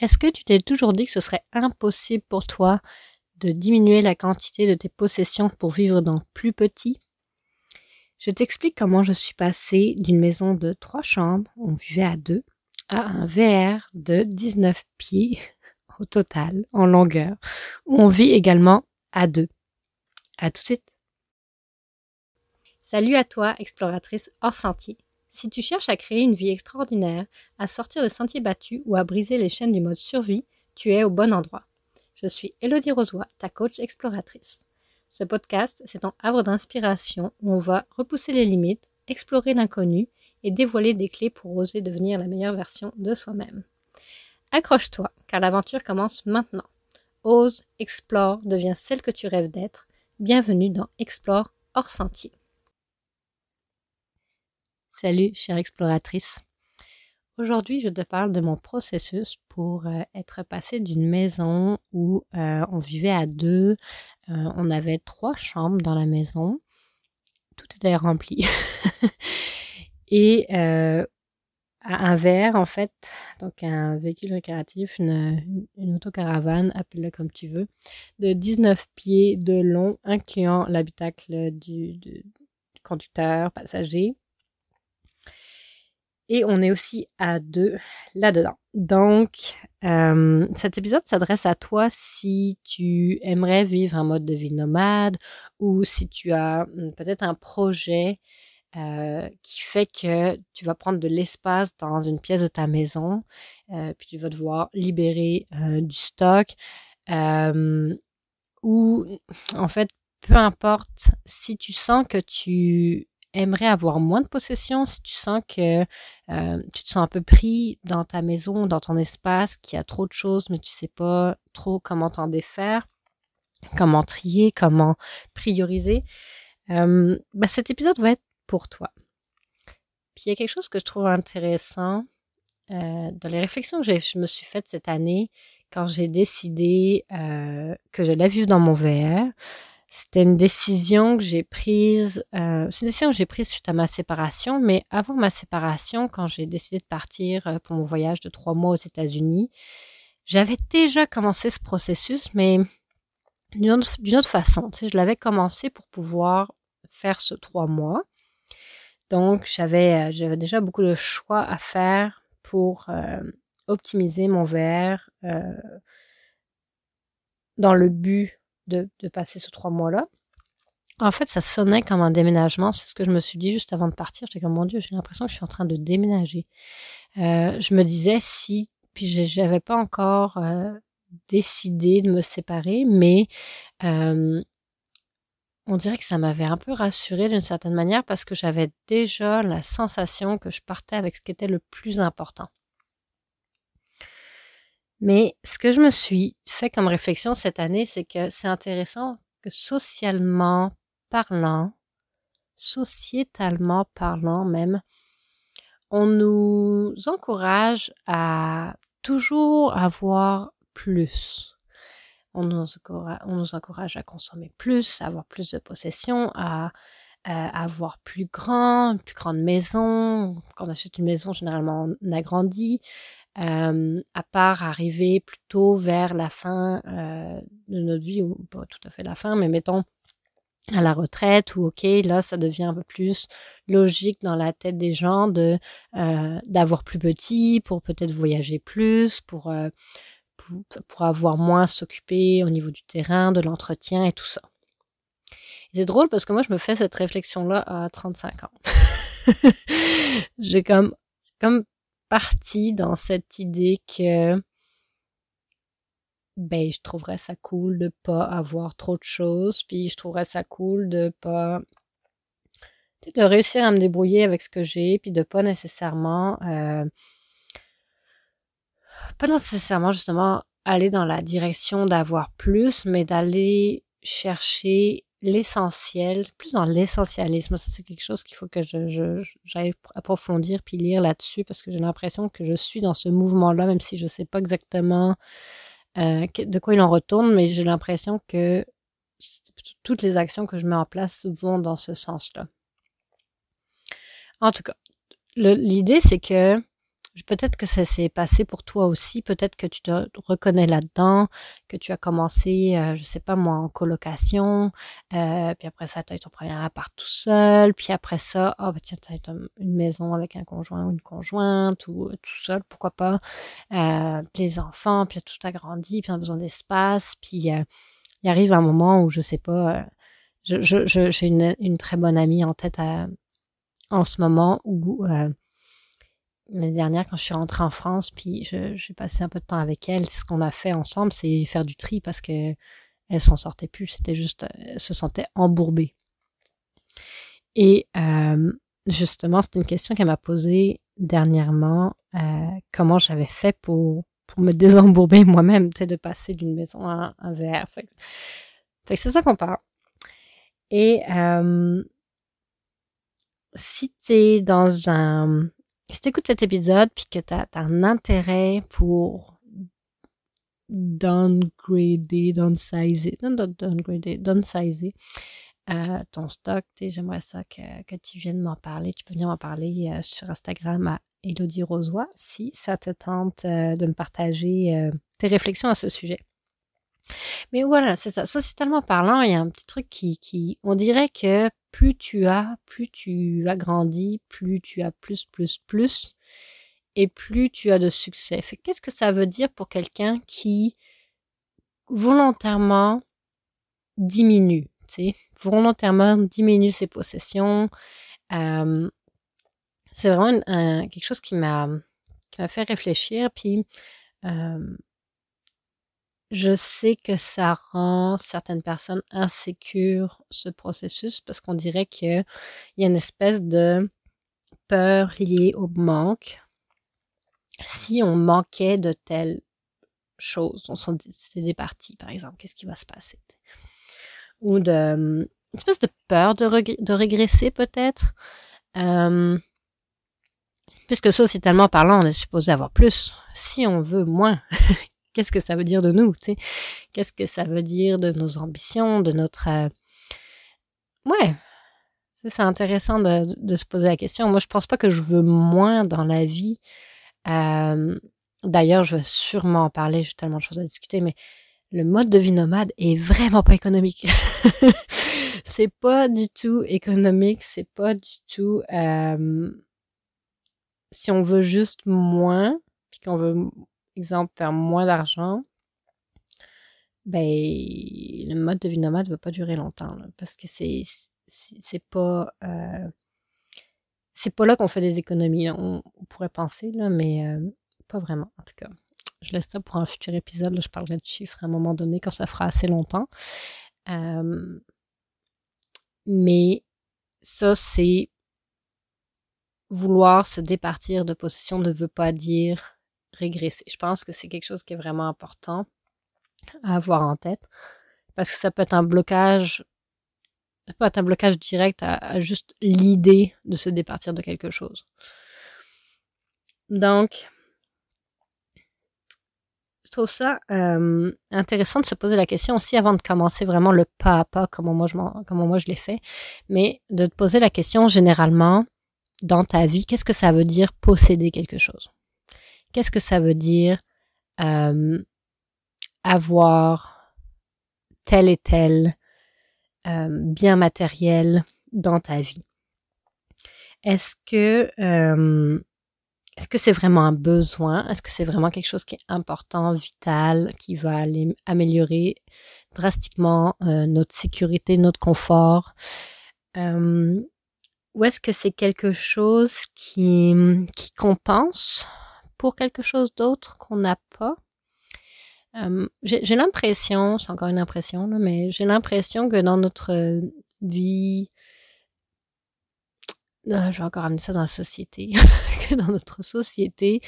Est-ce que tu t'es toujours dit que ce serait impossible pour toi de diminuer la quantité de tes possessions pour vivre dans plus petit? Je t'explique comment je suis passée d'une maison de trois chambres, on vivait à deux, à un VR de 19 pieds au total en longueur, où on vit également à deux. À tout de suite. Salut à toi, exploratrice hors sentier. Si tu cherches à créer une vie extraordinaire, à sortir des sentiers battus ou à briser les chaînes du mode survie, tu es au bon endroit. Je suis Elodie Rosoy, ta coach exploratrice. Ce podcast, c'est ton havre d'inspiration où on va repousser les limites, explorer l'inconnu et dévoiler des clés pour oser devenir la meilleure version de soi-même. Accroche-toi, car l'aventure commence maintenant. Ose, explore, deviens celle que tu rêves d'être. Bienvenue dans Explore hors sentier. Salut, chère exploratrice. Aujourd'hui, je te parle de mon processus pour euh, être passé d'une maison où euh, on vivait à deux, euh, on avait trois chambres dans la maison, tout était rempli, et à un verre, en fait, donc un véhicule récréatif, une, autocaravane, appelle-le comme tu veux, de 19 pieds de long, incluant l'habitacle du conducteur, passager, et on est aussi à deux là-dedans. Donc, euh, cet épisode s'adresse à toi si tu aimerais vivre un mode de vie nomade ou si tu as hmm, peut-être un projet euh, qui fait que tu vas prendre de l'espace dans une pièce de ta maison, euh, puis tu vas devoir libérer du stock, ou en fait, peu importe si tu sens que tu aimerais avoir moins de possessions, si tu sens que euh, tu te sens un peu pris dans ta maison, dans ton espace, qu'il y a trop de choses, mais tu sais pas trop comment t'en défaire, comment trier, comment prioriser, euh, bah, cet épisode va être pour toi. Puis il y a quelque chose que je trouve intéressant euh, dans les réflexions que je me suis faites cette année quand j'ai décidé que je la vivre dans mon VR. C'était une décision que j'ai prise, euh, c'est une décision que j'ai prise suite à ma séparation, mais avant ma séparation, quand j'ai décidé de partir euh, pour mon voyage de trois mois aux États-Unis, j'avais déjà commencé ce processus, mais d'une autre, façon. Tu sais, je l'avais commencé pour pouvoir faire ce trois mois. Donc, j'avais, euh, j'avais déjà beaucoup de choix à faire pour optimiser mon VR dans le but de, passer ces trois mois-là. En fait, ça sonnait comme un déménagement. C'est ce que je me suis dit juste avant de partir. J'étais comme, mon Dieu, j'ai l'impression que je suis en train de déménager. Euh, je me disais si, puis j'avais pas encore euh, décidé de me séparer, mais euh, on dirait que ça m'avait un peu rassurée d'une certaine manière parce que j'avais déjà la sensation que je partais avec ce qui était le plus important. Mais ce que je me suis fait comme réflexion cette année, c'est que c'est intéressant que socialement parlant, sociétalement parlant même, on nous encourage à toujours avoir plus. On nous, encourage, à consommer plus, à avoir plus de possessions, à, avoir plus grand, plus grande maison. Quand on achète une maison, généralement, on agrandit. Euh, à part arriver plutôt vers la fin euh, de notre vie, ou pas tout à fait la fin, mais mettons à la retraite ou ok là ça devient un peu plus logique dans la tête des gens de euh, d'avoir plus petit pour peut-être voyager plus pour, pour, pour avoir moins s'occuper au niveau du terrain de l'entretien et tout ça. C'est drôle parce que moi je me fais cette réflexion là à 35 ans. J'ai comme comme partie dans cette idée que ben je trouverais ça cool de pas avoir trop de choses puis je trouverais ça cool de pas de réussir à me débrouiller avec ce que j'ai puis de pas nécessairement euh, pas nécessairement justement aller dans la direction d'avoir plus mais d'aller chercher l'essentiel, plus dans l'essentialisme. Ça, c'est quelque chose qu'il faut que je, je, j'aille approfondir puis lire là-dessus parce que j'ai l'impression que je suis dans ce mouvement-là, même si je ne sais pas exactement euh, de quoi il en retourne, mais j'ai l'impression que toutes les actions que je mets en place vont dans ce sens-là. En tout cas, l'idée, c'est que Peut-être que ça s'est passé pour toi aussi, peut-être que tu te reconnais là-dedans, que tu as commencé, euh, je sais pas moi, en colocation, euh, puis après ça, tu as eu ton premier appart tout seul, puis après ça, oh, bah, tiens, tu as une maison avec un conjoint ou une conjointe, ou euh, tout seul, pourquoi pas, euh, puis les enfants, puis tout a grandi, puis on a besoin d'espace, puis euh, il arrive un moment où, je sais pas, j'ai je, je, une, une, très bonne amie en tête en ce moment où l'année dernière quand je suis rentrée en France, puis j'ai passé un peu de temps avec elle. Ce qu'on a fait ensemble, c'est faire du tri parce que elle s'en sortait plus. C'était juste, elle se sentait embourbée. Et euh, justement, c'était une question qu'elle m'a posée dernièrement. Euh, comment j'avais fait pour pour me désembourber moi-même, tu de passer d'une maison à un verre. Fait, fait c'est ça qu'on parle. Et euh, si tu dans un si écoutes cet épisode puis que tu as, un intérêt pour downgrader, downsizer, non, downgrader, downsizer euh, ton stock, j'aimerais ça que, que, tu viennes m'en parler. Tu peux venir m'en parler euh, sur Instagram à Elodie Rosoy si ça te tente euh, de me partager euh, tes réflexions à ce sujet. Mais voilà, c'est ça. Sociétalement parlant, il y a un petit truc qui, qui, on dirait que plus tu as, plus tu agrandis, plus tu as plus, plus, plus, et plus tu as de succès. Qu'est-ce que ça veut dire pour quelqu'un qui volontairement diminue, tu sais, volontairement diminue ses possessions. Euh, c'est vraiment quelque chose qui m'a qui m'a fait réfléchir. Puis euh, je sais que ça rend certaines personnes insécures ce processus parce qu'on dirait qu'il y a une espèce de peur liée au manque. Si on manquait de telle chose, on s'en des parties, par exemple, qu'est-ce qui va se passer? Ou de une espèce de peur de, de régresser peut-être? Euh, puisque sociétalement parlant, on est supposé avoir plus. Si on veut moins, qu'est-ce que ça veut dire de nous, tu sais? Qu'est-ce que ça veut dire de nos ambitions, de notre... Euh, ouais, c'est intéressant de, de, se poser la question. Moi, je pense pas que je veux moins dans la vie. Euh, D'ailleurs, je vais sûrement en parler, j'ai tellement de choses à discuter, mais le mode de vie nomade est vraiment pas économique. c'est pas du tout économique, c'est pas du tout... Euh, si on veut juste moins, puis qu'on veut exemple, faire moins d'argent, ben, le mode de vie nomade ne va pas durer longtemps, parce que c'est, c'est pas, euh, c'est pas là qu'on fait des économies. On, pourrait penser, là, mais euh, pas vraiment, en tout cas. Je laisse ça pour un futur épisode. je parlerai de chiffres à un moment donné quand ça fera assez longtemps. Euh, mais ça, c'est vouloir se départir de possession ne veut pas dire régresser. Je pense que c'est quelque chose qui est vraiment important à avoir en tête parce que ça peut être un blocage, ça peut être un blocage direct à, juste l'idée de se départir de quelque chose. Donc, je trouve ça euh, intéressant de se poser la question aussi avant de commencer vraiment le pas à pas, comment moi je, comment moi je l'ai fait, mais de te poser la question généralement dans ta vie, qu'est-ce que ça veut dire posséder quelque chose? Qu'est-ce que ça veut dire euh, avoir tel et tel euh, bien matériel dans ta vie? Est-ce que euh, est-ce que c'est vraiment un besoin? Est-ce que c'est vraiment quelque chose qui est important, vital, qui va aller améliorer drastiquement notre sécurité, notre confort? Ou est-ce que c'est quelque chose qui, qui compense pour quelque chose d'autre qu'on n'a pas. Euh, j'ai l'impression, c'est encore une impression, mais j'ai l'impression que dans notre vie, euh, je vais encore amener ça dans la société, que dans notre société,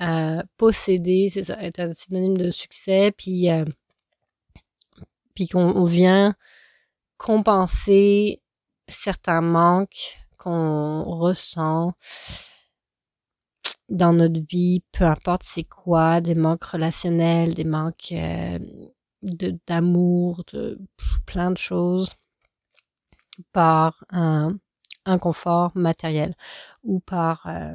euh, posséder, c'est ça, est un synonyme de succès, puis, puis qu'on vient compenser certains manques qu'on ressent dans notre vie, peu importe c'est quoi, des manques relationnels, des manques euh, d'amour, de, plein de choses, par un, confort matériel ou par euh,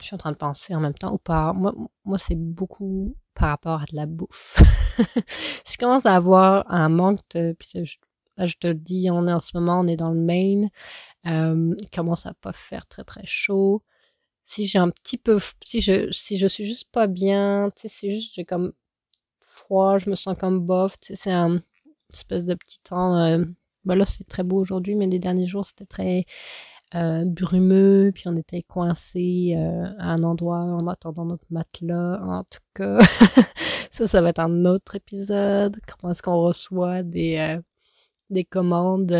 je suis en train de penser en même temps ou pas. Moi, moi c'est beaucoup par rapport à de la bouffe. je commence à avoir un manque de. je, là, je te le dis, on est en ce moment, on est dans le Maine. Euh, il commence à pas faire très très chaud. Si j'ai un petit peu, si je, si je suis juste pas bien, tu sais, c'est juste j'ai comme froid, je me sens comme bof. Tu sais, c'est un espèce de petit temps. Euh, bah là, c'est très beau aujourd'hui, mais les derniers jours, c'était très euh, brumeux, puis on était coincé euh, à un endroit en attendant notre matelas. En tout cas, ça, ça va être un autre épisode. Comment est-ce qu'on reçoit des, des commandes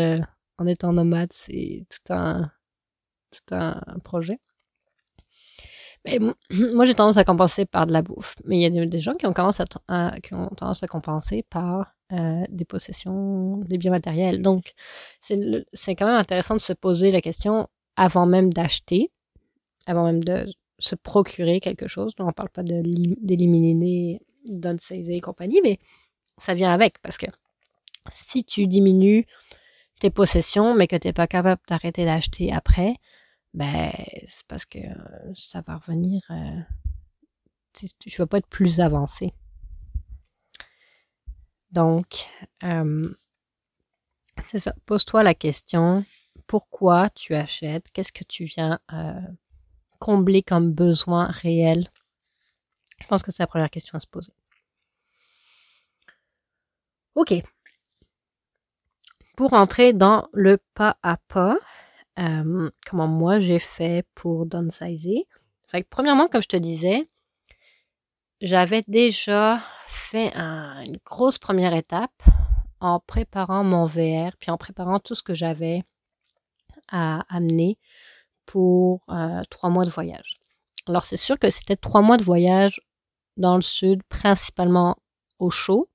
en étant nomade, c'est tout un, tout un projet. Mais moi, j'ai tendance à compenser par de la bouffe. Mais il y a des, gens qui ont, tendance à, compenser par euh, des possessions, des biens matériels. Donc, c'est quand même intéressant de se poser la question avant même d'acheter, avant même de se procurer quelque chose. On ne parle pas d'éliminer, saisir et compagnie, mais ça vient avec parce que si tu diminues tes possessions, mais que tu n'es pas capable d'arrêter d'acheter après, ben c'est parce que ça va revenir. Euh, tu ne vas pas être plus avancé. Donc, euh, c'est ça. Pose-toi la question pourquoi tu achètes? Qu'est-ce que tu viens euh, combler comme besoin réel? Je pense que c'est la première question à se poser. Ok. Pour entrer dans le pas à pas, euh, comment moi j'ai fait pour downsizer. Premièrement, comme je te disais, j'avais déjà fait une grosse première étape en préparant mon VR, puis en préparant tout ce que j'avais à amener pour euh, trois mois de voyage. Alors c'est sûr que c'était trois mois de voyage dans le sud, principalement au chaud.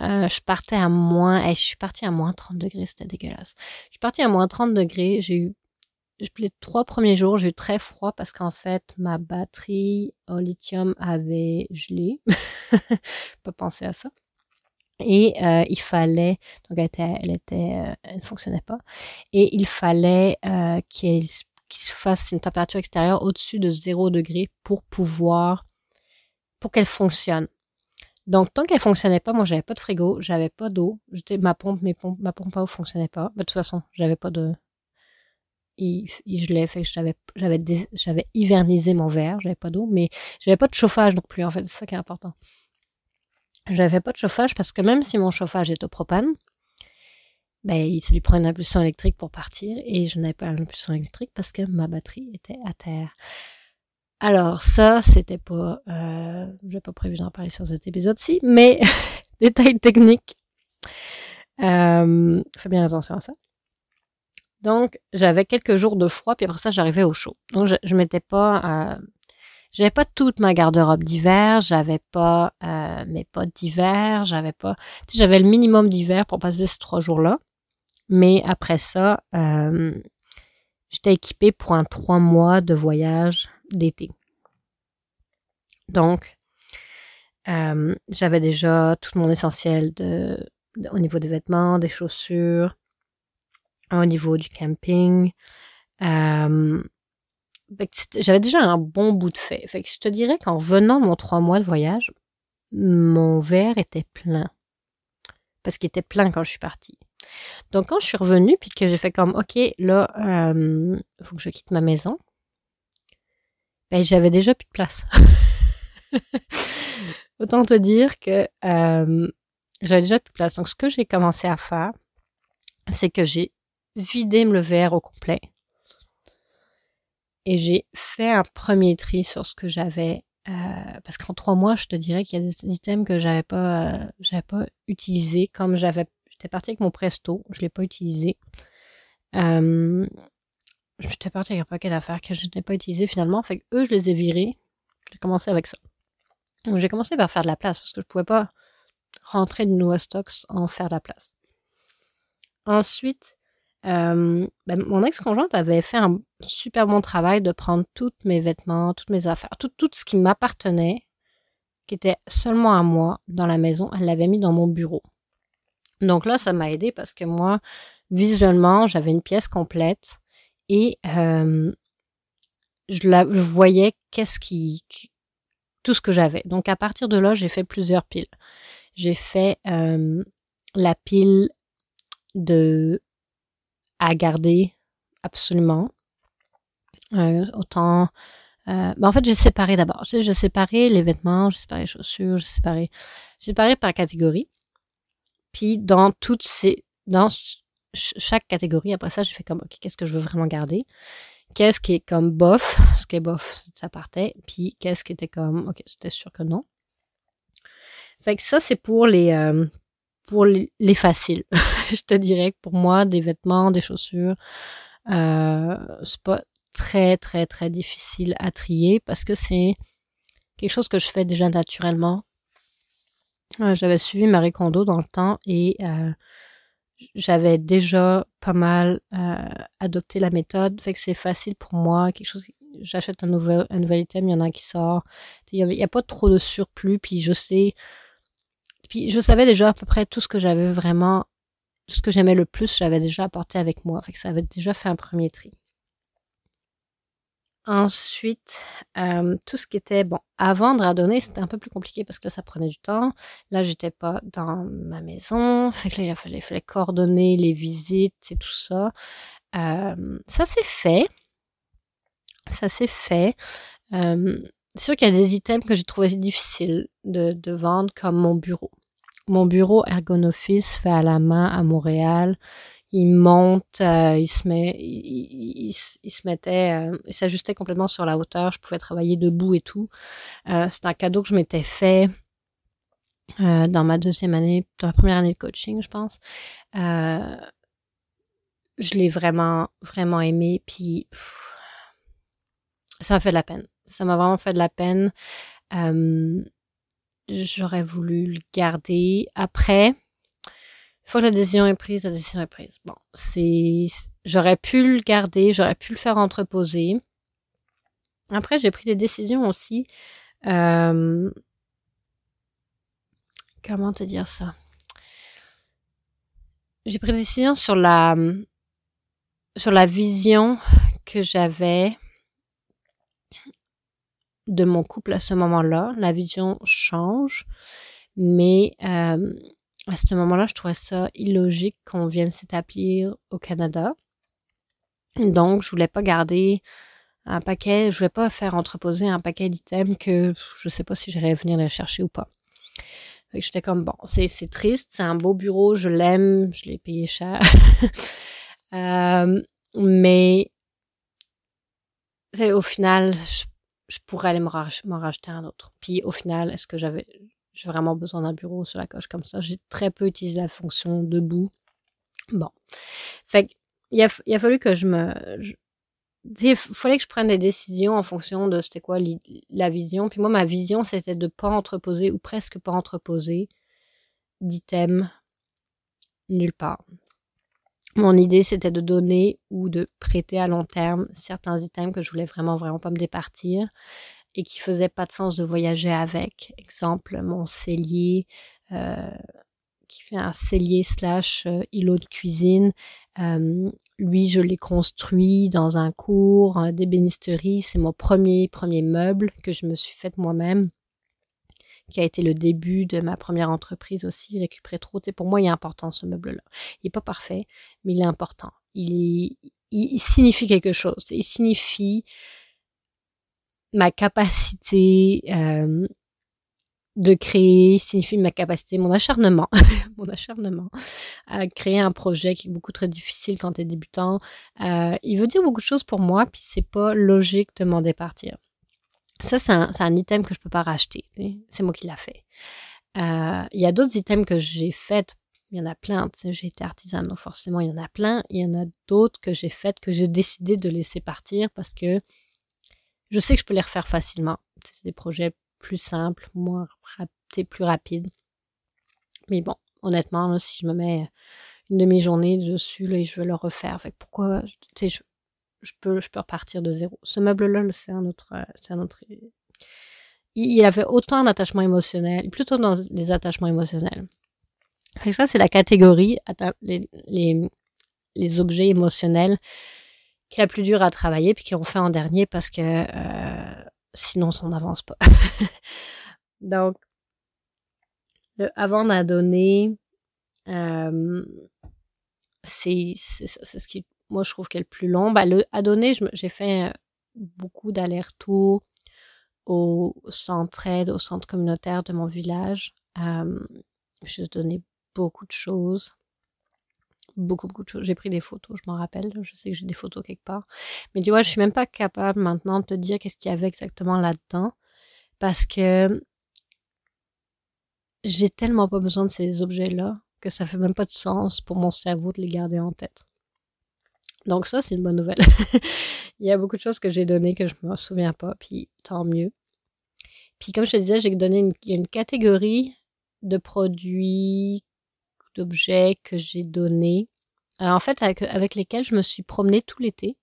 Euh, je partais à moins, et je suis partie à moins 30 degrés, c'était dégueulasse. Je suis partie à moins 30 degrés, j'ai eu les trois premiers jours, j'ai eu très froid parce qu'en fait, ma batterie au lithium avait gelé. pas penser à ça. Et euh, il fallait, donc elle était, elle était, euh, elle ne fonctionnait pas. Et il fallait euh, qu'il se fasse une température extérieure au-dessus de 0 degré pour pouvoir, pour qu'elle fonctionne. Donc, tant qu'elle fonctionnait pas, moi, j'avais pas de frigo, j'avais pas d'eau, ma pompe, mes pompes, ma pompe à eau fonctionnait pas. de toute façon, j'avais pas de, il, l'ai fait, j'avais, j'avais, j'avais hivernisé mon verre, j'avais pas d'eau, mais j'avais pas de chauffage non plus, en fait, c'est ça qui est important. J'avais pas de chauffage parce que même si mon chauffage est au propane, ben, il se lui prend une impulsion électrique pour partir et je n'avais pas l'impulsion électrique parce que ma batterie était à terre. Alors ça, c'était pas, euh, j'ai pas prévu d'en parler sur cet épisode-ci, mais détail technique. Euh, fais bien attention à ça. Donc, j'avais quelques jours de froid, puis après ça, j'arrivais au chaud. Donc, je, je pas... Euh, j'avais pas toute ma garde-robe d'hiver, j'avais pas euh, mes potes d'hiver, j'avais pas... J'avais le minimum d'hiver pour passer ces trois jours-là. Mais après ça, euh, j'étais équipée pour un trois mois de voyage d'été. Donc, euh, j'avais déjà tout mon essentiel au niveau des vêtements, des chaussures, au niveau du camping. Euh, j'avais déjà un bon bout de fait. Fait je te dirais qu'en venant mon trois mois de voyage, mon verre était plein. Parce qu'il était plein quand je suis partie. Donc quand je suis revenue, puis que j'ai fait comme, ok, là, il euh, faut que je quitte ma maison, ben, j'avais déjà plus de place. Autant te dire que euh, j'avais déjà plus de place. Donc ce que j'ai commencé à faire, c'est que j'ai vider le verre au complet. Et j'ai fait un premier tri sur ce que j'avais. Euh, parce qu'en trois mois, je te dirais qu'il y a des items que j'avais pas, euh, j'avais pas utilisé. Comme j'avais, j'étais partie avec mon Presto, je l'ai pas utilisé. Euh, j'étais partie avec un paquet d'affaires que je n'ai pas utilisé finalement. Fait eux, je les ai virés. J'ai commencé avec ça. Donc j'ai commencé par faire de la place parce que je pouvais pas rentrer de nouveaux stocks en faire de la place. Ensuite, euh, ben, mon ex-conjointe avait fait un super bon travail de prendre tous mes vêtements, toutes mes affaires, tout ce qui m'appartenait, qui était seulement à moi dans la maison, elle l'avait mis dans mon bureau. Donc là, ça m'a aidé parce que moi, visuellement, j'avais une pièce complète et je, la, je voyais qu'est-ce qui, tout ce que j'avais. Donc à partir de là, j'ai fait plusieurs piles. J'ai fait la pile de à garder absolument. Euh, autant. Euh, ben en fait, j'ai séparé d'abord. J'ai séparé les vêtements, j'ai séparé les chaussures, j'ai séparé, j'ai séparé par catégorie. Puis dans toutes ces, dans chaque catégorie, après ça, j'ai fait comme, ok, qu'est-ce que je veux vraiment garder? Qu'est-ce qui est comme bof? Ce qui est bof, ça partait. Puis qu'est-ce qui était comme, ok, c'était sûr que non. Fait que ça, c'est pour les, euh, pour les, faciles. je te dirais que pour moi, des vêtements, des chaussures, euh, c'est pas très, très, très difficile à trier parce que c'est quelque chose que je fais déjà naturellement. J'avais suivi Marie Kondo dans le temps et euh, j'avais déjà pas mal euh, adopté la méthode, fait que c'est facile pour moi. Quelque chose, j'achète un nouvel, un nouvel item, il y en a qui sort. Il n'y a, pas trop de surplus, puis je sais, puis je savais déjà à peu près tout ce que j'avais vraiment, tout ce que j'aimais le plus, j'avais déjà apporté avec moi, fait ça avait déjà fait un premier tri. Ensuite, euh, tout ce qui était bon à vendre, à donner, c'était un peu plus compliqué parce que ça prenait du temps. Là, j'étais pas dans ma maison, fait que là, il fallait, fallait coordonner les visites et tout ça. Euh, ça s'est fait. Ça s'est fait. Euh, c'est sûr qu'il y a des items que j'ai trouvé difficiles de, de vendre, comme mon bureau. Mon bureau Ergonoffice fait à la main à Montréal il monte, euh, il se met, il, se mettait, euh, il s'ajustait complètement sur la hauteur. Je pouvais travailler debout et tout. Euh, c'est un cadeau que je m'étais fait dans ma deuxième année, dans ma première année de coaching, je pense. je l'ai vraiment, vraiment aimé. Puis ça m'a fait de la peine. Ça m'a vraiment fait de la peine. J'aurais voulu le garder. Après, une fois que la décision est prise, la décision est prise. Bon, c'est, j'aurais pu le garder, j'aurais pu le faire entreposer. Après, j'ai pris des décisions aussi. Euh, comment te dire ça? J'ai pris des décisions sur la sur la vision que j'avais de mon couple à ce moment-là. La vision change, mais euh, à ce moment-là, je trouvais ça illogique qu'on vienne s'établir au Canada. Donc, je voulais pas garder un paquet, je voulais pas faire entreposer un paquet d'items que je sais pas si j'irais venir les chercher ou pas. J'étais comme bon, c'est, c'est triste, c'est un beau bureau, je l'aime, je l'ai payé cher. euh, mais au final, je, je pourrais aller m'en racheter un autre. Puis au final, est-ce que j'avais j'ai vraiment besoin d'un bureau sur la coche comme ça. J'ai très peu utilisé la fonction debout. Bon. Fait il a, il a fallu que je me. il fallait que je prenne des décisions en fonction de c'était quoi la vision. Puis moi, ma vision, c'était de pas entreposer ou presque pas entreposer d'items nulle part. Mon idée, c'était de donner ou de prêter à long terme certains items que je voulais vraiment, vraiment pas me départir et qui faisait pas de sens de voyager avec. Exemple, mon cellier, euh, qui fait un cellier slash euh, îlot de cuisine. Euh, lui, je l'ai construit dans un cours d'ébénisterie. C'est mon premier, premier meuble que je me suis fait moi-même qui a été le début de ma première entreprise aussi, récupérer trop. Tu pour moi, il est important ce meuble-là. Il est pas parfait, mais il est important. Il, il signifie quelque chose. Il signifie ma capacité euh, de créer signifie ma capacité, mon acharnement, mon acharnement à créer un projet qui est beaucoup très difficile quand tu es débutant. Euh, il veut dire beaucoup de choses pour moi, puis c'est pas logique de m'en départir. Ça, c'est un, item que je peux pas racheter. C'est moi qui l'a fait. Euh, il y a d'autres items que j'ai faits. Il y en a plein. J'ai été artisan, donc forcément, il y en a plein. Il y en a d'autres que j'ai faites que j'ai décidé de laisser partir parce que je sais que je peux les refaire facilement. C'est des projets plus simples, moins plus rapides. Mais bon, honnêtement, si je me mets une demi-journée dessus, là, je vais le refaire. Fait pourquoi, tu sais, je, peux, je peux repartir de zéro. Ce meuble-là, c'est un autre, c'est un autre. Il, avait autant d'attachements émotionnels, plutôt dans les attachements émotionnels. Fait ça, c'est la catégorie, les objets émotionnels qui est la plus dure à travailler, puis qu'on fait en dernier parce que euh, sinon on n'avance pas. Donc, le avant d'adonner, euh, c'est ce qui, moi, je trouve qu'est le plus long. Ben, le adonner, j'ai fait beaucoup d'allers-retours au centre aide, au centre communautaire de mon village. Euh, j'ai donné beaucoup de choses. Beaucoup, beaucoup de choses. J'ai pris des photos, je m'en rappelle. Je sais que j'ai des photos quelque part. Mais tu vois, je suis même pas capable maintenant de te dire qu'est-ce qu'il y avait exactement là-dedans. Parce que j'ai tellement pas besoin de ces objets-là que ça fait même pas de sens pour mon cerveau de les garder en tête. Donc ça, c'est une bonne nouvelle. il y a beaucoup de choses que j'ai données que je me souviens pas, puis tant mieux. Puis comme je te disais, j'ai donné une, il y a une catégorie de produits, d'objets que j'ai donnés, euh, en fait avec, lesquels je me suis promenée tout l'été.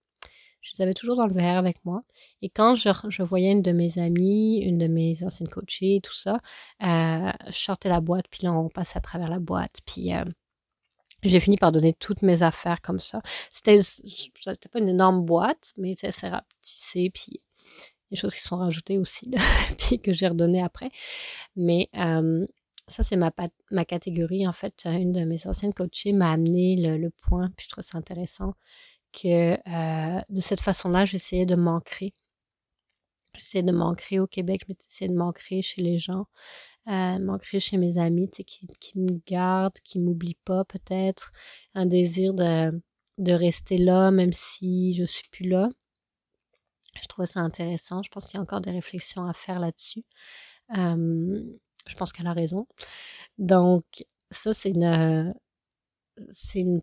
Je les avais toujours dans le verre avec moi. Et quand je, je, voyais une de mes amies, une de mes anciennes coachées, tout ça, euh, je sortais la boîte, puis là on passait à travers la boîte, puis euh, j'ai fini par donner toutes mes affaires comme ça. C'était, c'était pas une énorme boîte, mais c'est rapetissé, puis des choses qui sont rajoutées aussi, puis que j'ai redonné après. Mais euh, ça, c'est ma, ma catégorie. En fait, une de mes anciennes coachées m'a amené le, point, puis je trouve ça intéressant, que euh, de cette façon-là, j'essayais de m'ancrer. J'essayais de m'ancrer au Québec, j'essayais de m'ancrer chez les gens euh, m'ancrer chez mes amis, qui, qui me gardent, qui m'oublient pas peut-être, un désir de, de rester là même si je suis plus là. Je trouve ça intéressant. Je pense qu'il y a encore des réflexions à faire là-dessus. Euh, je pense qu'elle a raison. Donc, ça, c'est une, c'est une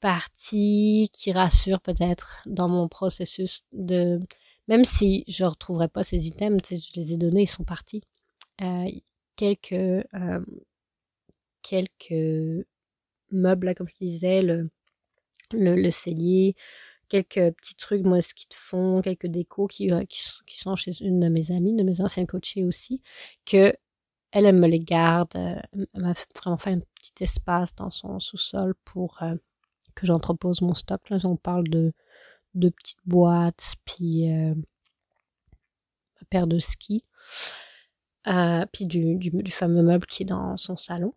partie qui rassure peut-être dans mon processus de, même si je retrouverai pas ces items, je les ai donnés, ils sont partis. Euh, quelques, euh, quelques meubles, là, comme je disais, le, le, cellier, quelques petits trucs, moi, ce de fond, quelques décos qui, euh, qui, sont chez une de mes amies, de mes anciennes coachées aussi, que elle, elle me les garde. Euh, elle m'a vraiment fait un petit espace dans son sous-sol pour que j'entrepose mon stock. Là, on parle de, de petites boîtes, puis euh, paire de skis. Euh, puis du, du, fameux meuble qui est dans son salon.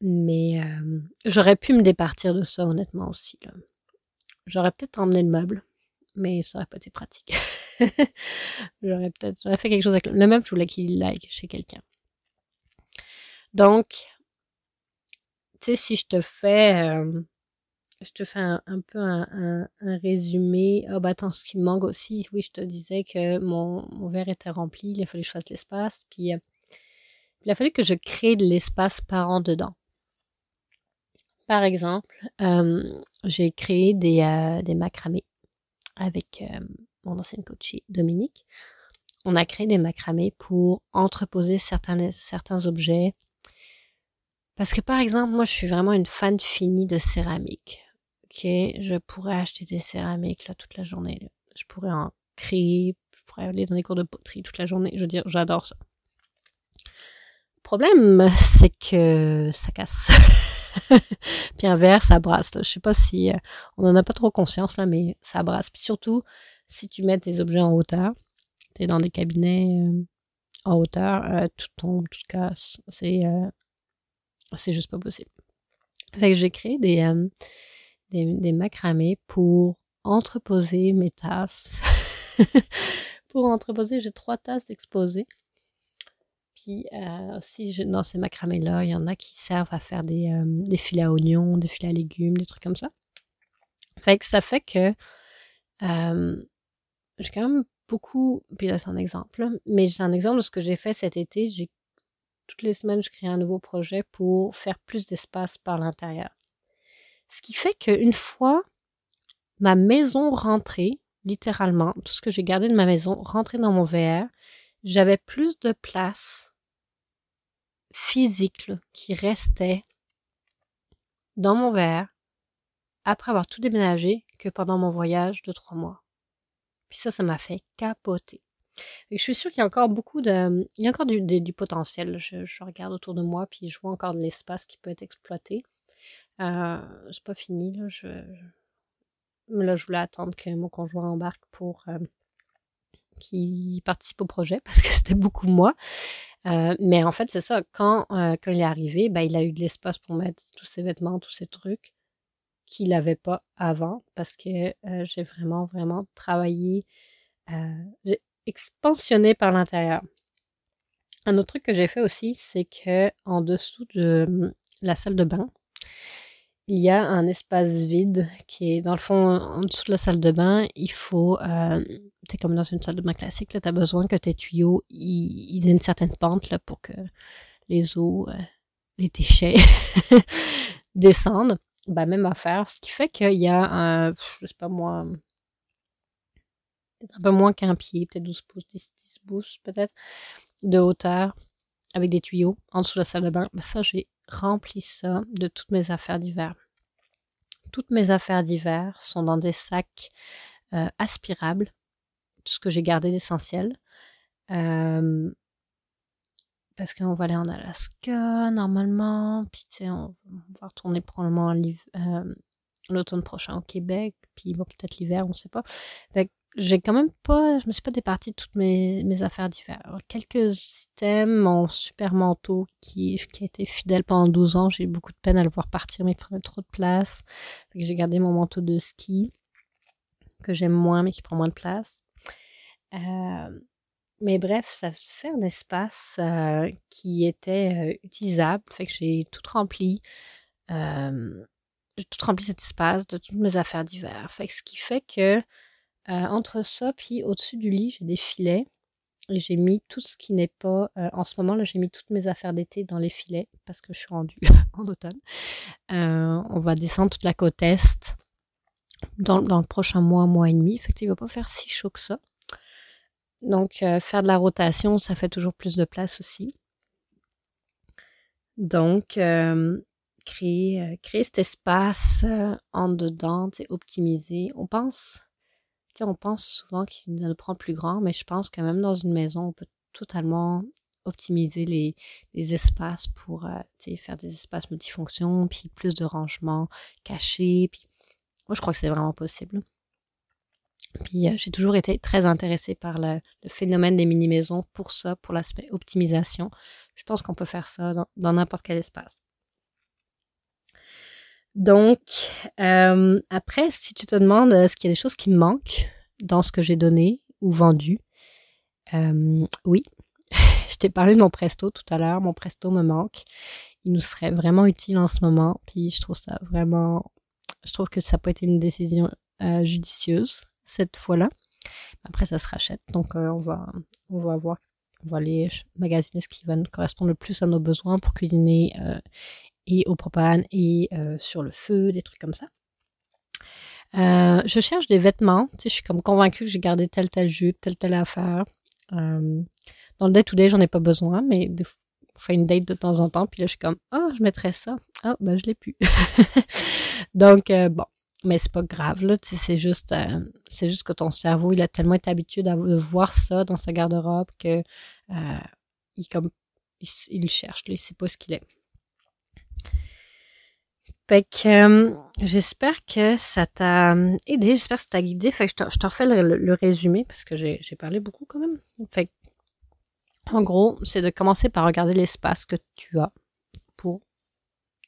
Mais euh, j'aurais pu me départir de ça honnêtement aussi. J'aurais peut-être emmené le meuble, mais ça aurait pas été pratique. j'aurais peut-être j'aurais fait quelque chose avec le meuble, je voulais qu'il like chez quelqu'un. Donc, tu sais, si je te fais je te fais un, peu un, résumé. Ah bah attends, ce qui me manque aussi, oui, je te disais que mon, verre était rempli, il a fallu que je fasse l'espace, puis il a fallu que je crée de l'espace par en dedans. Par exemple, j'ai créé des, des macramés avec mon ancienne coachée Dominique. On a créé des macramés pour entreposer certains, certains objets. Parce que par exemple, moi je suis vraiment une fan finie de céramique ok, je pourrais acheter des céramiques là toute la journée. Je pourrais en créer, je pourrais aller dans des cours de poterie toute la journée. Je veux dire, j'adore ça. Le problème, c'est que ça casse. Puis un verre, ça brasse. Je sais pas si euh, on en a pas trop conscience là, mais ça brasse. Puis surtout, si tu mets tes objets en hauteur, tu es dans des cabinets euh, en hauteur, euh, tout tombe, tout casse. C'est c'est juste pas possible. Fait que j'ai créé des des, macramés pour entreposer mes tasses. pour entreposer, j'ai trois tasses exposées. Puis euh, aussi, dans ces macramés-là, il y en a qui servent à faire des, euh, des filets à oignons, des filets à légumes, des trucs comme ça. Fait que ça fait que euh, j'ai quand même beaucoup, puis là c'est un exemple, mais j'ai un exemple de ce que j'ai fait cet été. J'ai toutes les semaines, je crée un nouveau projet pour faire plus d'espace par l'intérieur. Ce qui fait qu'une fois ma maison rentrée, littéralement, tout ce que j'ai gardé de ma maison rentré dans mon VR, j'avais plus de place physique qui restait dans mon VR après avoir tout déménagé que pendant mon voyage de trois mois. Puis ça, ça m'a fait capoter. Je suis sûre qu'il y a encore beaucoup de, il y a encore du, potentiel. Je, regarde autour de moi, puis je vois encore de l'espace qui peut être exploité. Euh, c'est pas fini, là. Je, là, je voulais attendre que mon conjoint embarque pour euh, qu'il participe au projet parce que c'était beaucoup moi. Euh, mais en fait, c'est ça. Quand, quand il est arrivé, ben, il a eu de l'espace pour mettre tous ses vêtements, tous ses trucs qu'il n'avait pas avant parce que j'ai vraiment, vraiment travaillé. Expansionné par l'intérieur. Un autre truc que j'ai fait aussi, c'est que en dessous de hum, la salle de bain, il y a un espace vide qui est dans le fond en dessous de la salle de bain. Il faut, euh, comme dans une salle de bain classique, là, tu as besoin que tes tuyaux aient une certaine pente pour que les eaux, euh, les déchets descendent. Ben, même affaire. Ce qui fait qu'il y a un, je sais pas moi, peut-être un peu moins qu'un pied, peut-être 12 pouces, 10, 10 pouces peut-être, de hauteur avec des tuyaux en dessous de la salle de bain. Ben, ça, j'ai rempli ça de toutes mes affaires d'hiver. Toutes mes affaires d'hiver sont dans des sacs euh, aspirables, tout ce que j'ai gardé d'essentiel. Euh, parce qu'on va aller en Alaska normalement, puis tu sais, on, va retourner probablement euh, l'automne prochain au Québec, puis bon, peut-être l'hiver, on ne sait pas. J'ai quand même pas, je me suis pas départie de toutes mes, mes affaires différentes. Quelques items, mon super manteau qui, qui a été fidèle pendant 12 ans, j'ai eu beaucoup de peine à le voir partir, mais il prenait trop de place. J'ai gardé mon manteau de ski, que j'aime moins, mais qui prend moins de place. Euh, mais bref, ça fait un espace euh, qui était euh, utilisable, fait que j'ai tout rempli. tout rempli cet espace de toutes mes affaires d'hiver. Fait que ce qui fait que entre ça, puis au-dessus du lit, j'ai des filets. Et j'ai mis tout ce qui n'est pas. Euh, en ce moment, là, j'ai mis toutes mes affaires d'été dans les filets parce que je suis rendue en automne. Euh, on va descendre toute la côte est dans, le prochain mois, mois et demi. Effectivement, il va pas faire si chaud que ça. Donc, faire de la rotation, ça fait toujours plus de place aussi. Donc, créer, créer cet espace en dedans, optimiser. On pense on pense souvent qu'il ne prend plus grand, mais je pense que même dans une maison, on peut totalement optimiser les, espaces pour euh, faire des espaces multifonctions, puis plus de rangements cachés. Puis moi, je crois que c'est vraiment possible. Puis euh, j'ai toujours été très intéressée par le, phénomène des mini-maisons pour ça, pour l'aspect optimisation. Je pense qu'on peut faire ça dans n'importe quel espace. Donc, euh, après, si tu te demandes est-ce qu'il y a des choses qui me manquent dans ce que j'ai donné ou vendu, euh, oui. je t'ai parlé de mon presto tout à l'heure. Mon presto me manque. Il nous serait vraiment utile en ce moment. Puis je trouve ça vraiment. Je trouve que ça peut être une décision euh, judicieuse cette fois-là. Après, ça se rachète. Donc, on, va, on va voir. On va aller magasiner ce qui va nous correspondre le plus à nos besoins pour cuisiner et au propane et euh, sur le feu, des trucs comme ça. Euh, je cherche des vêtements. Tu sais, je suis comme convaincue que j'ai gardé telle, telle jupe, telle, telle affaire. Euh, dans le day-to-day, j'en ai pas besoin, mais on fait une date de temps en temps, puis là, je suis comme, oh, je mettrais ça. Ah, ben, je l'ai plus. Donc, bon. Mais c'est pas grave, là. C'est juste, c'est juste que ton cerveau, il a tellement été habitué de voir ça dans sa garde-robe que, il, comme, il, il, cherche, là, il sait pas ce qu'il est. Fait que euh, j'espère que ça t'a aidé, j'espère que ça t'a guidé. Fait que je te, refais le, résumé parce que j'ai parlé beaucoup quand même. Fait en gros, c'est de commencer par regarder l'espace que tu as pour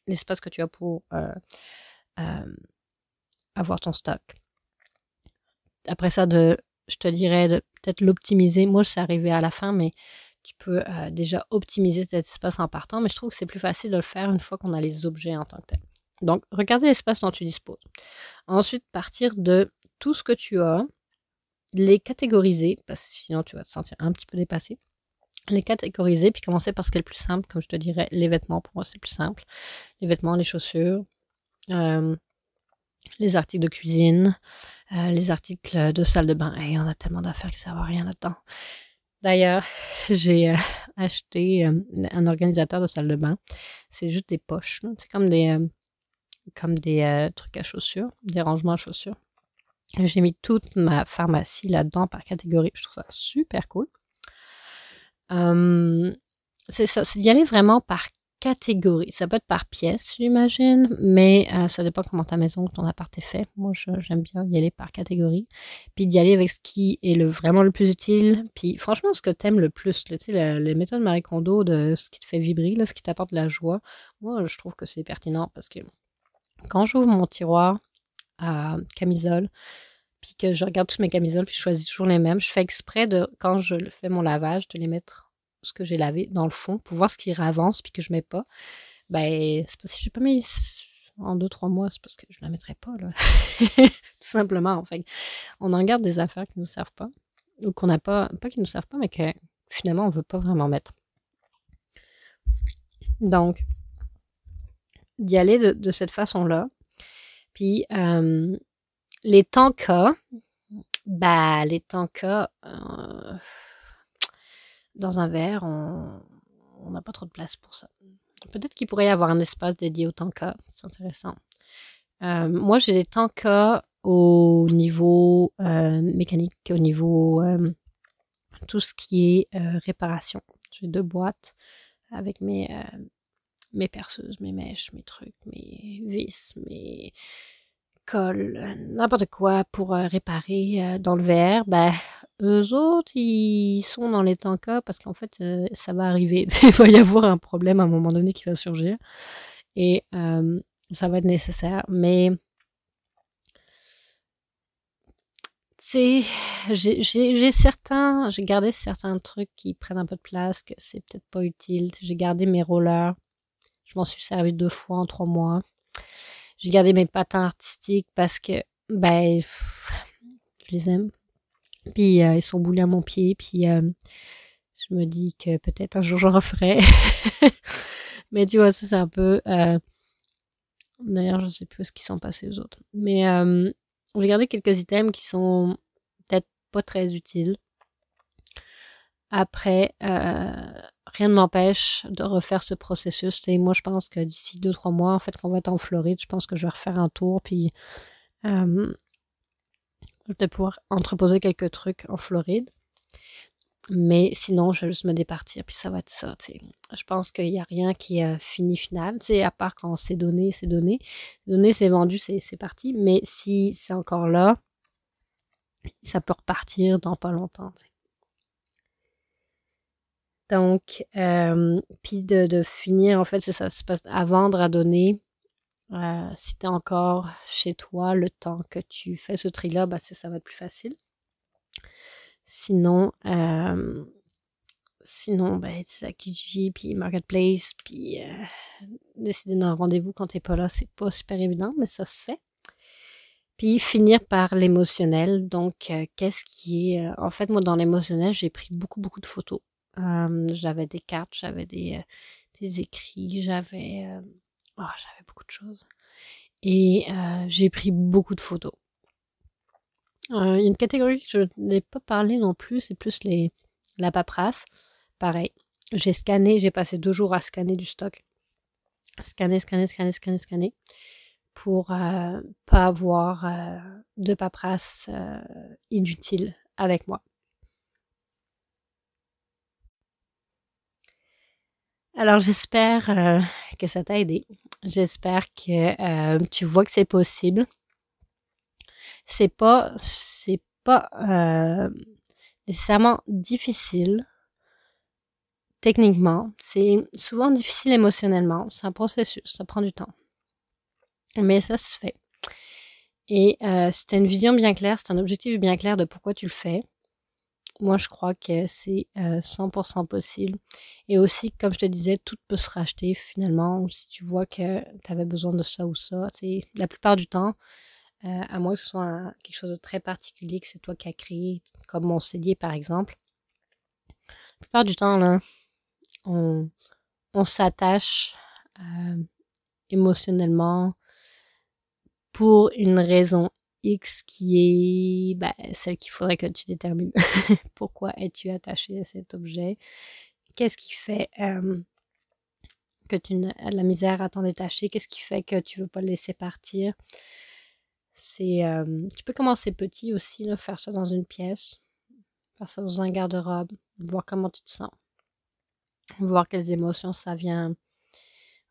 l'espace que tu as pour euh, euh, avoir ton stock. Après ça, de, je te dirais de peut-être l'optimiser. Moi, c'est arrivé à la fin, mais tu peux déjà optimiser cet espace en partant. Mais je trouve que c'est plus facile de le faire une fois qu'on a les objets en tant que tel. Donc, regardez l'espace dont tu disposes. Ensuite, partir de tout ce que tu as, les catégoriser, parce que sinon tu vas te sentir un petit peu dépassé. Les catégoriser, puis commencer par ce qui est le plus simple, comme je te dirais, les vêtements, pour moi c'est le plus simple. Les vêtements, les chaussures, euh, les articles de cuisine, euh, les articles de salle de bain. Et on a tellement d'affaires que ça va rien là-dedans. D'ailleurs, j'ai euh, acheté un organisateur de salle de bain. C'est juste des poches. C'est comme des, comme des euh, trucs à chaussures, des rangements à chaussures. J'ai mis toute ma pharmacie là-dedans par catégorie. Je trouve ça super cool. Hum, c'est ça, c'est d'y aller vraiment par catégorie. Ça peut être par pièce, j'imagine, mais euh, ça dépend comment ta maison ou ton appart est fait. Moi, j'aime bien y aller par catégorie, puis d'y aller avec ce qui est le, vraiment le plus utile. Puis franchement, ce que t'aimes le plus, tu sais, les méthodes Marie Kondo de ce qui te fait vibrer, ce qui t'apporte de la joie, moi, je trouve que c'est pertinent parce que quand j'ouvre mon tiroir à camisole, puis que je regarde toutes mes camisoles, puis je choisis toujours les mêmes, je fais exprès de, quand je fais mon lavage, de les mettre ce que j'ai lavé dans le fond pour voir ce qui avance puis que je mets pas. Ben, c'est parce que j'ai pas mis en deux, trois mois, c'est parce que je la mettrai pas, là. Tout simplement, en fait. On en garde des affaires qui nous servent pas. Ou qu'on n'a pas, pas qui nous servent pas, mais que finalement, on veut pas vraiment mettre. Donc, d'y aller de, cette façon-là. Puis, euh, les tankas, bah, les tankas, euh, dans un verre, on n'a pas trop de place pour ça. Peut-être qu'il pourrait y avoir un espace dédié aux tankas, c'est intéressant. Euh, moi, j'ai des tankas au niveau mécanique, au niveau tout ce qui est réparation. J'ai deux boîtes avec mes, mes perceuses, mes mèches, mes trucs, mes vis, mes colle, n'importe quoi pour euh, réparer euh, dans le VR, ben, eux autres, ils sont dans les tankas parce qu'en fait, euh, ça va arriver. Il va y avoir un problème à un moment donné qui va surgir et ça va être nécessaire. Mais c'est j'ai certains j'ai gardé certains trucs qui prennent un peu de place que c'est peut-être pas utile j'ai gardé mes rollers je m'en suis servi deux fois en trois mois j'ai gardé mes patins artistiques parce que, ben, je les aime. Puis euh, ils sont boulés à mon pied. Puis euh, je me dis que peut-être un jour je referai. Mais tu vois, ça c'est un peu. Euh, d'ailleurs, je ne sais plus ce qui sont passés aux autres. Mais j'ai gardé quelques items qui sont peut-être pas très utiles. Après, rien ne m'empêche de refaire ce processus. Et moi, je pense que d'ici deux, trois mois, en fait, qu'on va être en Floride, je pense que je vais refaire un tour, puis euh, je vais pouvoir entreposer quelques trucs en Floride. Mais sinon, je vais juste me départir, puis ça va être ça. Je pense qu'il n'y a rien qui est fini final. à part quand c'est donné, c'est donné. Donné, c'est vendu, c'est parti. Mais si c'est encore là, ça peut repartir dans pas longtemps. Donc, euh, puis de, finir, en fait, c'est ça, c'est à vendre, à donner. Euh, si tu es encore chez toi, le temps que tu fais ce tri-là, bah, ça va être plus facile. Sinon, euh, sinon, ben, c'est à Kijiji, puis Marketplace, puis décider d'un rendez-vous quand t'es pas là, c'est pas super évident, mais ça se fait. Puis finir par l'émotionnel. Donc, qu'est-ce qui est... en fait, moi, dans l'émotionnel, j'ai pris beaucoup, beaucoup de photos j'avais des cartes, j'avais des, écrits, j'avais oh, j'avais beaucoup de choses. Et j'ai pris beaucoup de photos. Il y a une catégorie que je n'ai pas parlé non plus, c'est plus les, la paperasse. Pareil, j'ai scanné, j'ai passé deux jours à scanner du stock. Scanner, scanner, scanner, scanner, scanner. Pour pas avoir de paperasse inutile avec moi. Alors j'espère euh, que ça t'a aidé. J'espère que euh, tu vois que c'est possible. C'est pas c'est pas euh, nécessairement difficile techniquement. C'est souvent difficile émotionnellement. C'est un processus, ça prend du temps. Mais ça se fait. Et euh, c'est une vision bien claire, c'est un objectif bien clair de pourquoi tu le fais, moi, je crois que c'est 100% euh, possible. Et aussi, comme je te disais, tout peut se racheter finalement. Si tu vois que tu avais besoin de ça ou ça, la plupart du temps, euh, à moins que ce soit quelque chose de très particulier que c'est toi qui as créé, comme mon cellier par exemple, la plupart du temps, là, on, s'attache euh, émotionnellement pour une raison X qui est bah, celle qu'il faudrait que tu détermines. Pourquoi es-tu attaché à cet objet Qu'est-ce qui fait que tu as de la misère à t'en détacher? Qu'est-ce qui fait que tu veux pas le laisser partir? C'est, tu peux commencer petit aussi, faire ça dans une pièce, faire ça dans un garde-robe, voir comment tu te sens, voir quelles émotions ça vient,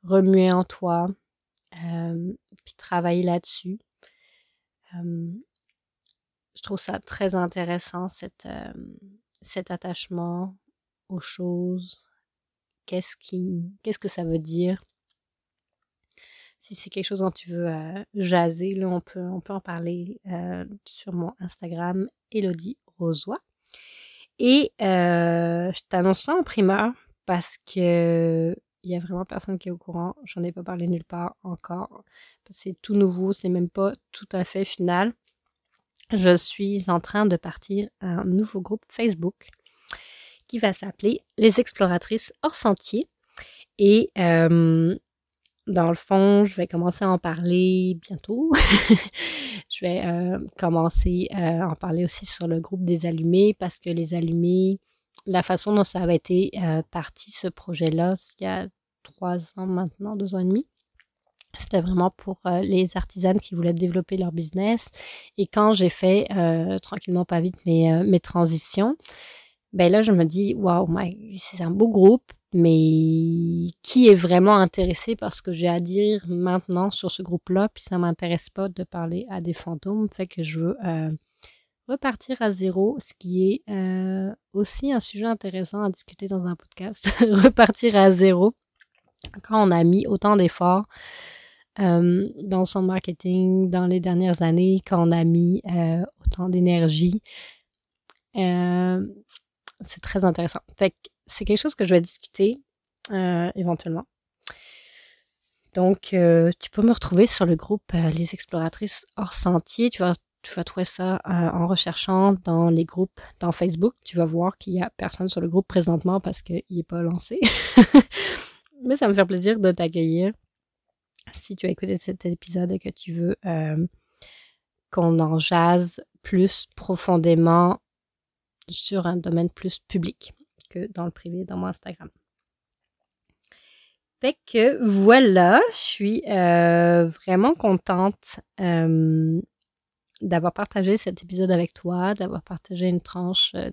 remuer en toi, puis travailler là-dessus. Je trouve ça très intéressant, cette, cet attachement aux choses. Qu'est-ce qui, qu'est-ce que ça veut dire? Si c'est quelque chose dont tu veux jaser, là, on peut, on peut en parler sur mon Instagram, Elodie Rosoy. Et je t'annonce ça en primeur parce que il y a vraiment personne qui est au courant. J'en ai pas parlé nulle part encore. C'est tout nouveau, c'est même pas tout à fait final. Je suis en train de partir un nouveau groupe Facebook qui va s'appeler Les Exploratrices hors sentier. Et euh, dans le fond, je vais commencer à en parler bientôt. je vais euh, commencer à en parler aussi sur le groupe des allumés parce que les allumés, la façon dont ça avait été euh, parti ce projet-là, il y a trois ans maintenant, deux ans et demi. C'était vraiment pour euh, les artisanes qui voulaient développer leur business. Et quand j'ai fait euh, tranquillement pas vite mes, mes transitions, ben là je me dis waouh, c'est un beau groupe, mais qui est vraiment intéressé par ce que j'ai à dire maintenant sur ce groupe-là, puis ça m'intéresse pas de parler à des fantômes, fait que je veux repartir à zéro, ce qui est euh, aussi un sujet intéressant à discuter dans un podcast. repartir à zéro quand on a mis autant d'efforts euh, dans son marketing dans les dernières années, quand on a mis euh, autant d'énergie. c'est très intéressant. Fait c'est quelque chose que je vais discuter éventuellement. Donc, tu peux me retrouver sur le groupe Les Exploratrices hors sentier. Tu vas tu vas trouver ça euh, en recherchant dans les groupes dans Facebook. Tu vas voir qu'il y a personne sur le groupe présentement parce qu'il n'est pas lancé. Mais ça me fait plaisir de t'accueillir. Si tu as écouté cet épisode et que tu veux euh, qu'on en jase plus profondément sur un domaine plus public que dans le privé, dans mon Instagram. Fait que voilà, je suis euh, vraiment contente d'avoir partagé cet épisode avec toi, d'avoir partagé une tranche euh,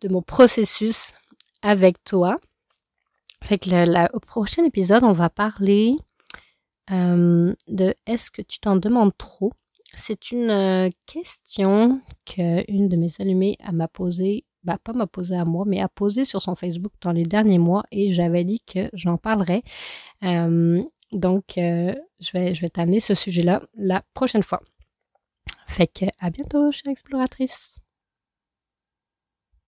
de, mon processus avec toi. Fait que au prochain épisode, on va parler euh, de est-ce que tu t'en demandes trop? C'est une euh, question qu'une de mes allumées m'a posée, bah pas m'a posée à moi, mais a posée sur son Facebook dans les derniers mois et j'avais dit que j'en parlerais. donc, je vais, je vais t'amener ce sujet-là la prochaine fois. Fait que à bientôt, chère exploratrice.